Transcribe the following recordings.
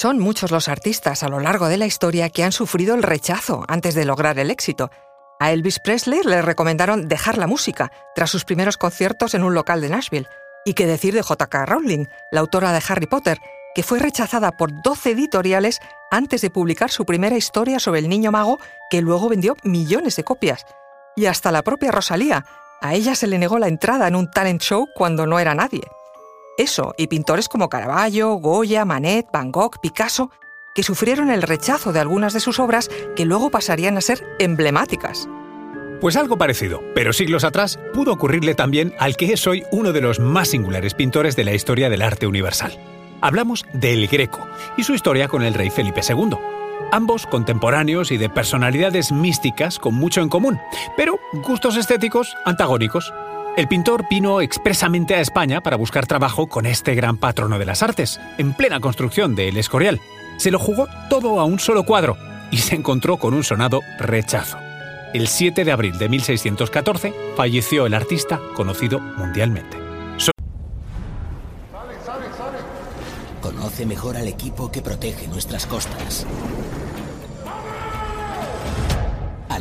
Son muchos los artistas a lo largo de la historia que han sufrido el rechazo antes de lograr el éxito. A Elvis Presley le recomendaron dejar la música tras sus primeros conciertos en un local de Nashville. Y qué decir de J.K. Rowling, la autora de Harry Potter, que fue rechazada por 12 editoriales antes de publicar su primera historia sobre el niño mago, que luego vendió millones de copias. Y hasta la propia Rosalía, a ella se le negó la entrada en un talent show cuando no era nadie. Eso, y pintores como Caravaggio, Goya, Manet, Van Gogh, Picasso, que sufrieron el rechazo de algunas de sus obras que luego pasarían a ser emblemáticas. Pues algo parecido, pero siglos atrás, pudo ocurrirle también al que es hoy uno de los más singulares pintores de la historia del arte universal. Hablamos del Greco y su historia con el rey Felipe II. Ambos contemporáneos y de personalidades místicas con mucho en común, pero gustos estéticos antagónicos. El pintor vino expresamente a España para buscar trabajo con este gran patrono de las artes, en plena construcción de El Escorial. Se lo jugó todo a un solo cuadro y se encontró con un sonado rechazo. El 7 de abril de 1614 falleció el artista conocido mundialmente. Conoce mejor al equipo que protege nuestras costas.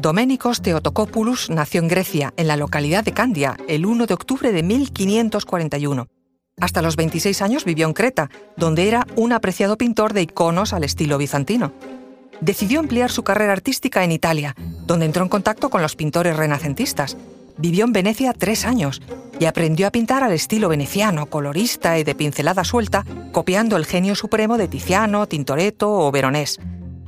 Doménicos Theotokopoulos nació en Grecia, en la localidad de Candia, el 1 de octubre de 1541. Hasta los 26 años vivió en Creta, donde era un apreciado pintor de iconos al estilo bizantino. Decidió ampliar su carrera artística en Italia, donde entró en contacto con los pintores renacentistas. Vivió en Venecia tres años y aprendió a pintar al estilo veneciano, colorista y de pincelada suelta, copiando el genio supremo de Tiziano, Tintoretto o Veronés.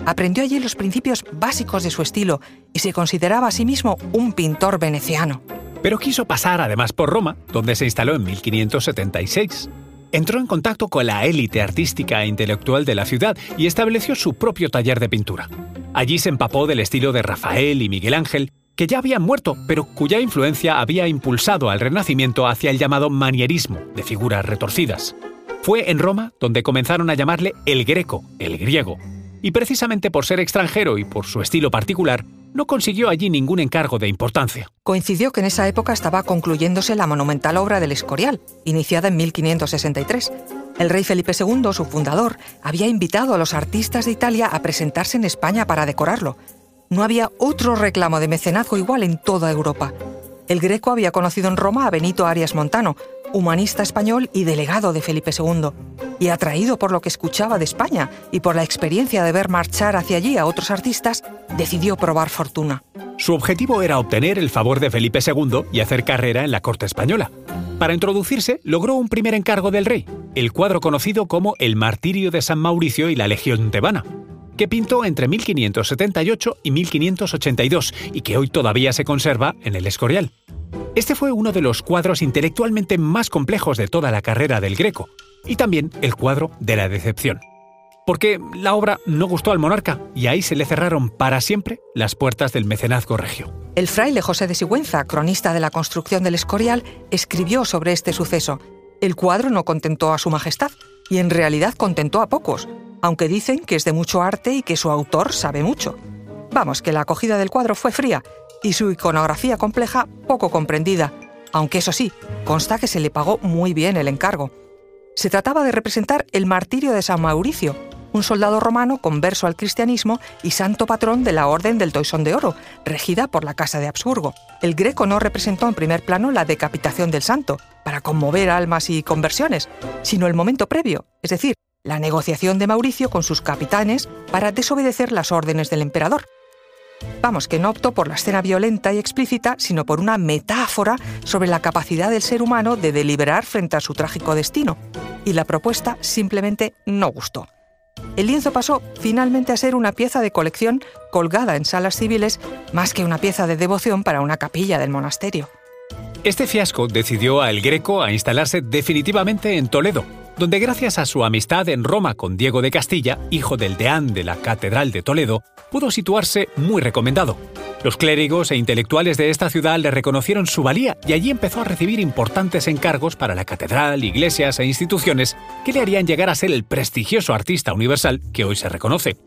Aprendió allí los principios básicos de su estilo y se consideraba a sí mismo un pintor veneciano. Pero quiso pasar además por Roma, donde se instaló en 1576. Entró en contacto con la élite artística e intelectual de la ciudad y estableció su propio taller de pintura. Allí se empapó del estilo de Rafael y Miguel Ángel, que ya habían muerto, pero cuya influencia había impulsado al Renacimiento hacia el llamado manierismo, de figuras retorcidas. Fue en Roma donde comenzaron a llamarle el greco, el griego, y precisamente por ser extranjero y por su estilo particular, no consiguió allí ningún encargo de importancia. Coincidió que en esa época estaba concluyéndose la monumental obra del Escorial, iniciada en 1563. El rey Felipe II, su fundador, había invitado a los artistas de Italia a presentarse en España para decorarlo. No había otro reclamo de mecenazgo igual en toda Europa. El Greco había conocido en Roma a Benito Arias Montano, humanista español y delegado de Felipe II, y atraído por lo que escuchaba de España y por la experiencia de ver marchar hacia allí a otros artistas, decidió probar fortuna. Su objetivo era obtener el favor de Felipe II y hacer carrera en la corte española. Para introducirse, logró un primer encargo del rey, el cuadro conocido como El Martirio de San Mauricio y la Legión Tebana, que pintó entre 1578 y 1582 y que hoy todavía se conserva en el Escorial. Este fue uno de los cuadros intelectualmente más complejos de toda la carrera del Greco, y también el cuadro de la decepción. Porque la obra no gustó al monarca y ahí se le cerraron para siempre las puertas del mecenazgo regio. El fraile José de Sigüenza, cronista de la construcción del Escorial, escribió sobre este suceso. El cuadro no contentó a su majestad y en realidad contentó a pocos, aunque dicen que es de mucho arte y que su autor sabe mucho. Vamos, que la acogida del cuadro fue fría y su iconografía compleja poco comprendida, aunque eso sí, consta que se le pagó muy bien el encargo. Se trataba de representar el martirio de San Mauricio, un soldado romano converso al cristianismo y santo patrón de la Orden del Toisón de Oro, regida por la Casa de Habsburgo. El greco no representó en primer plano la decapitación del santo, para conmover almas y conversiones, sino el momento previo, es decir, la negociación de Mauricio con sus capitanes para desobedecer las órdenes del emperador. Vamos, que no optó por la escena violenta y explícita, sino por una metáfora sobre la capacidad del ser humano de deliberar frente a su trágico destino. Y la propuesta simplemente no gustó. El lienzo pasó finalmente a ser una pieza de colección colgada en salas civiles más que una pieza de devoción para una capilla del monasterio. Este fiasco decidió a El Greco a instalarse definitivamente en Toledo, donde gracias a su amistad en Roma con Diego de Castilla, hijo del deán de la Catedral de Toledo, pudo situarse muy recomendado. Los clérigos e intelectuales de esta ciudad le reconocieron su valía y allí empezó a recibir importantes encargos para la catedral, iglesias e instituciones que le harían llegar a ser el prestigioso artista universal que hoy se reconoce.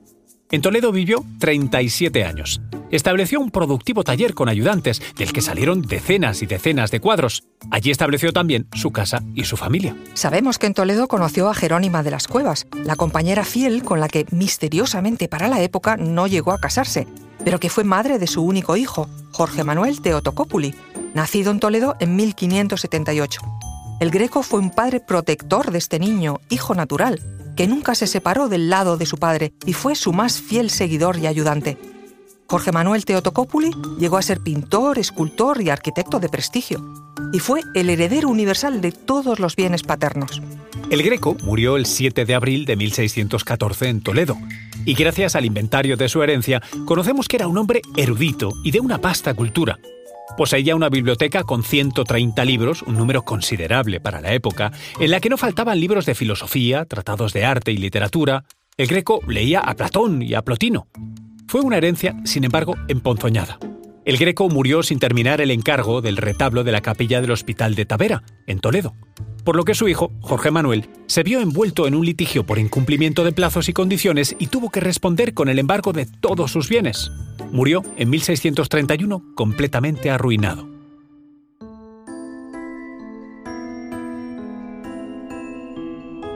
En Toledo vivió 37 años. Estableció un productivo taller con ayudantes, del que salieron decenas y decenas de cuadros. Allí estableció también su casa y su familia. Sabemos que en Toledo conoció a Jerónima de las Cuevas, la compañera fiel con la que misteriosamente para la época no llegó a casarse, pero que fue madre de su único hijo, Jorge Manuel Teotocópuli, nacido en Toledo en 1578. El Greco fue un padre protector de este niño, hijo natural, que nunca se separó del lado de su padre y fue su más fiel seguidor y ayudante. Jorge Manuel Teotocópuli llegó a ser pintor, escultor y arquitecto de prestigio, y fue el heredero universal de todos los bienes paternos. El Greco murió el 7 de abril de 1614 en Toledo, y gracias al inventario de su herencia conocemos que era un hombre erudito y de una vasta cultura, Poseía una biblioteca con 130 libros, un número considerable para la época, en la que no faltaban libros de filosofía, tratados de arte y literatura. El greco leía a Platón y a Plotino. Fue una herencia, sin embargo, emponzoñada. El greco murió sin terminar el encargo del retablo de la capilla del Hospital de Tavera, en Toledo por lo que su hijo, Jorge Manuel, se vio envuelto en un litigio por incumplimiento de plazos y condiciones y tuvo que responder con el embargo de todos sus bienes. Murió en 1631 completamente arruinado.